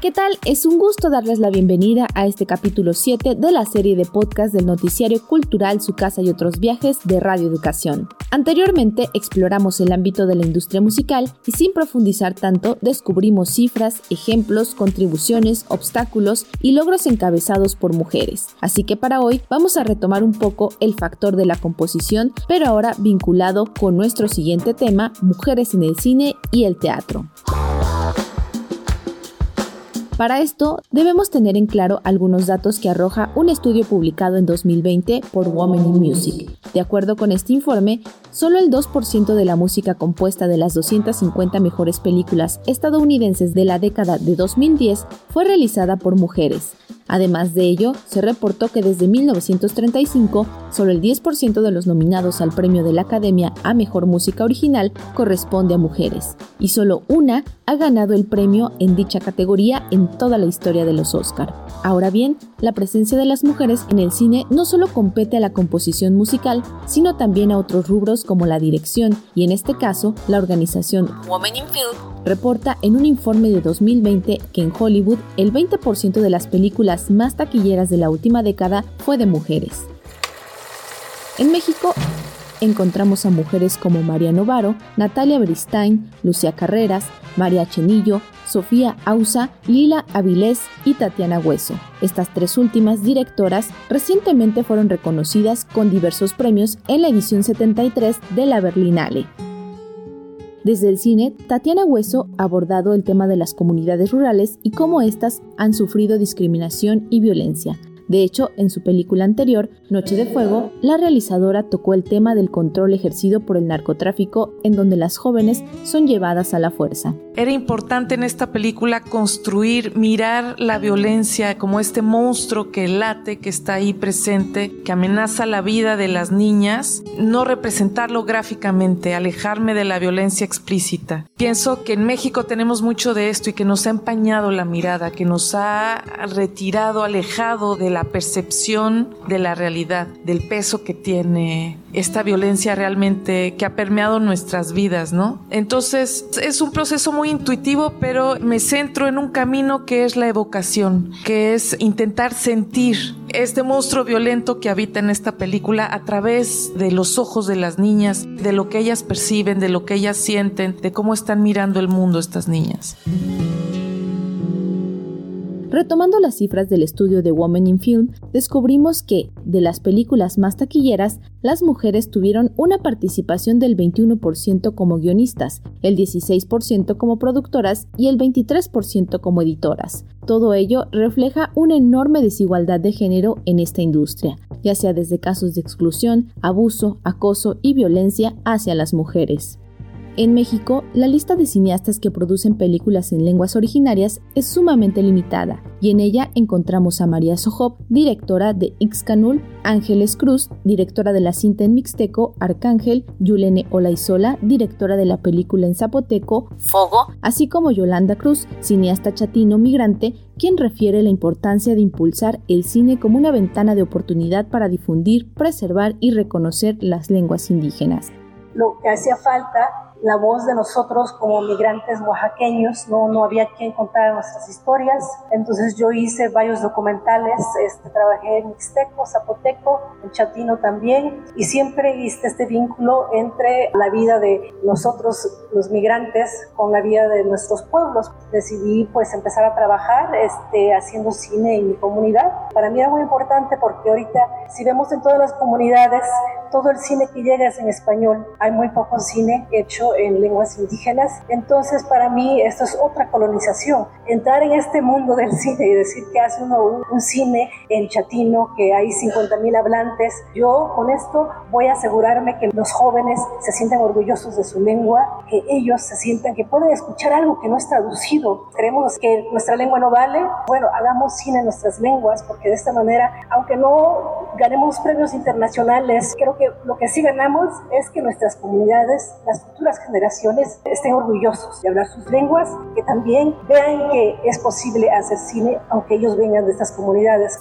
¿Qué tal? Es un gusto darles la bienvenida a este capítulo 7 de la serie de podcast del noticiario cultural Su casa y otros viajes de Radio Educación. Anteriormente exploramos el ámbito de la industria musical y sin profundizar tanto descubrimos cifras, ejemplos, contribuciones, obstáculos y logros encabezados por mujeres. Así que para hoy vamos a retomar un poco el factor de la composición, pero ahora vinculado con nuestro siguiente tema, mujeres en el cine y el teatro. Para esto, debemos tener en claro algunos datos que arroja un estudio publicado en 2020 por Women in Music. De acuerdo con este informe, solo el 2% de la música compuesta de las 250 mejores películas estadounidenses de la década de 2010 fue realizada por mujeres, Además de ello, se reportó que desde 1935 solo el 10% de los nominados al premio de la Academia a Mejor Música Original corresponde a mujeres, y solo una ha ganado el premio en dicha categoría en toda la historia de los Oscar. Ahora bien, la presencia de las mujeres en el cine no solo compete a la composición musical, sino también a otros rubros como la dirección y en este caso la organización Women in Film reporta en un informe de 2020 que en Hollywood el 20% de las películas más taquilleras de la última década fue de mujeres. En México encontramos a mujeres como María Novaro, Natalia Beristain, Lucia Carreras, María Chenillo, Sofía Ausa, Lila Avilés y Tatiana Hueso. Estas tres últimas directoras recientemente fueron reconocidas con diversos premios en la edición 73 de la Berlinale. Desde el cine, Tatiana Hueso ha abordado el tema de las comunidades rurales y cómo éstas han sufrido discriminación y violencia, de hecho, en su película anterior, Noche de Fuego, la realizadora tocó el tema del control ejercido por el narcotráfico en donde las jóvenes son llevadas a la fuerza. Era importante en esta película construir, mirar la violencia como este monstruo que late, que está ahí presente, que amenaza la vida de las niñas, no representarlo gráficamente, alejarme de la violencia explícita. Pienso que en México tenemos mucho de esto y que nos ha empañado la mirada, que nos ha retirado, alejado de la percepción de la realidad, del peso que tiene esta violencia realmente que ha permeado nuestras vidas, ¿no? Entonces es un proceso muy intuitivo, pero me centro en un camino que es la evocación, que es intentar sentir este monstruo violento que habita en esta película a través de los ojos de las niñas, de lo que ellas perciben, de lo que ellas sienten, de cómo están mirando el mundo estas niñas. Retomando las cifras del estudio de Women in Film, descubrimos que, de las películas más taquilleras, las mujeres tuvieron una participación del 21% como guionistas, el 16% como productoras y el 23% como editoras. Todo ello refleja una enorme desigualdad de género en esta industria, ya sea desde casos de exclusión, abuso, acoso y violencia hacia las mujeres. En México, la lista de cineastas que producen películas en lenguas originarias es sumamente limitada, y en ella encontramos a María Sojop, directora de Ixcanul, Ángeles Cruz, directora de la cinta en mixteco Arcángel, Yulene Olaizola, directora de la película en zapoteco Fogo, así como Yolanda Cruz, cineasta chatino migrante, quien refiere la importancia de impulsar el cine como una ventana de oportunidad para difundir, preservar y reconocer las lenguas indígenas. Lo que hacía falta la voz de nosotros como migrantes oaxaqueños, no, no había quien contara nuestras historias. Entonces yo hice varios documentales, este, trabajé en Mixteco, Zapoteco, en Chatino también, y siempre hice este vínculo entre la vida de nosotros, los migrantes, con la vida de nuestros pueblos. Decidí pues empezar a trabajar este, haciendo cine en mi comunidad. Para mí era muy importante porque ahorita, si vemos en todas las comunidades, todo el cine que llega es en español. Hay muy poco cine hecho en lenguas indígenas. Entonces, para mí, esto es otra colonización. Entrar en este mundo del cine y decir que hace uno un, cine en chatino, que hay 50 mil hablantes. Yo con esto voy a asegurarme que los jóvenes se sientan orgullosos de su lengua, que ellos se sientan que pueden escuchar algo que no es traducido. Creemos que nuestra lengua no vale. Bueno, hagamos cine en nuestras lenguas, porque de esta manera, aunque no ganemos premios internacionales, creo que lo que sí ganamos es que nuestras comunidades, las futuras generaciones, estén orgullosos de hablar sus lenguas, que también vean que es posible hacer cine aunque ellos vengan de estas comunidades.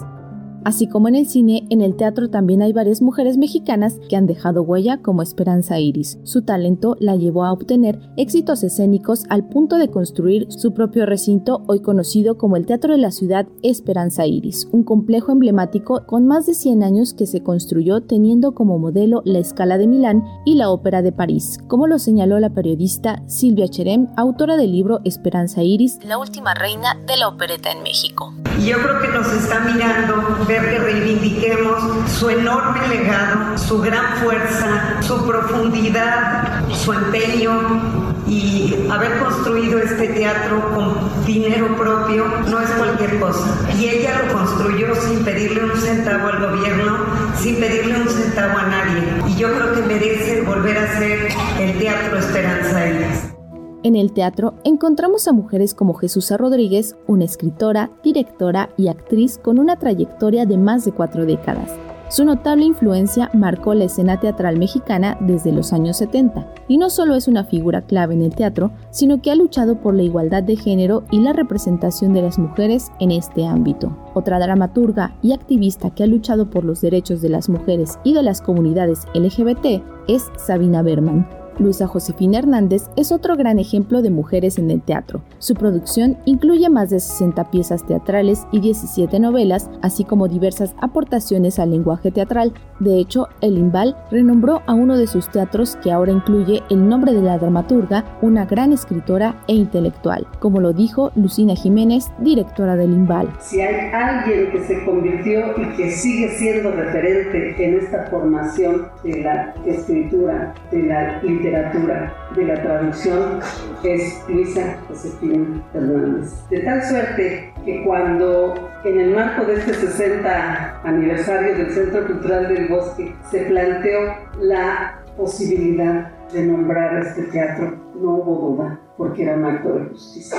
Así como en el cine, en el teatro también hay varias mujeres mexicanas que han dejado huella como Esperanza Iris. Su talento la llevó a obtener éxitos escénicos al punto de construir su propio recinto, hoy conocido como el Teatro de la Ciudad Esperanza Iris, un complejo emblemático con más de 100 años que se construyó teniendo como modelo la Escala de Milán y la Ópera de París, como lo señaló la periodista Silvia Cherem, autora del libro Esperanza Iris, la última reina de la opereta en México. Yo creo que nos está mirando que reivindiquemos su enorme legado, su gran fuerza, su profundidad, su empeño y haber construido este teatro con dinero propio no es cualquier cosa. Y ella lo construyó sin pedirle un centavo al gobierno, sin pedirle un centavo a nadie. Y yo creo que merece volver a ser el Teatro Esperanza Iris. En el teatro encontramos a mujeres como Jesús Rodríguez, una escritora, directora y actriz con una trayectoria de más de cuatro décadas. Su notable influencia marcó la escena teatral mexicana desde los años 70, y no solo es una figura clave en el teatro, sino que ha luchado por la igualdad de género y la representación de las mujeres en este ámbito. Otra dramaturga y activista que ha luchado por los derechos de las mujeres y de las comunidades LGBT es Sabina Berman, Luisa Josefina Hernández es otro gran ejemplo de mujeres en el teatro. Su producción incluye más de 60 piezas teatrales y 17 novelas, así como diversas aportaciones al lenguaje teatral. De hecho, el Imbal renombró a uno de sus teatros que ahora incluye el nombre de la dramaturga, una gran escritora e intelectual, como lo dijo Lucina Jiménez, directora del Imbal. Si hay alguien que se convirtió y que sigue siendo referente en esta formación de la escritura, de la literatura, de la traducción es Luisa Josefina Hernández. De tal suerte que cuando en el marco de este 60 aniversario del Centro Cultural del Bosque se planteó la posibilidad de nombrar este teatro, no hubo duda, porque era un acto de justicia.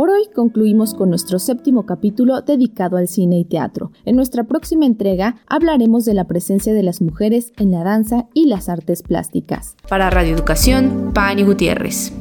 Por hoy concluimos con nuestro séptimo capítulo dedicado al cine y teatro. En nuestra próxima entrega hablaremos de la presencia de las mujeres en la danza y las artes plásticas. Para Radio Educación, Pani Gutiérrez.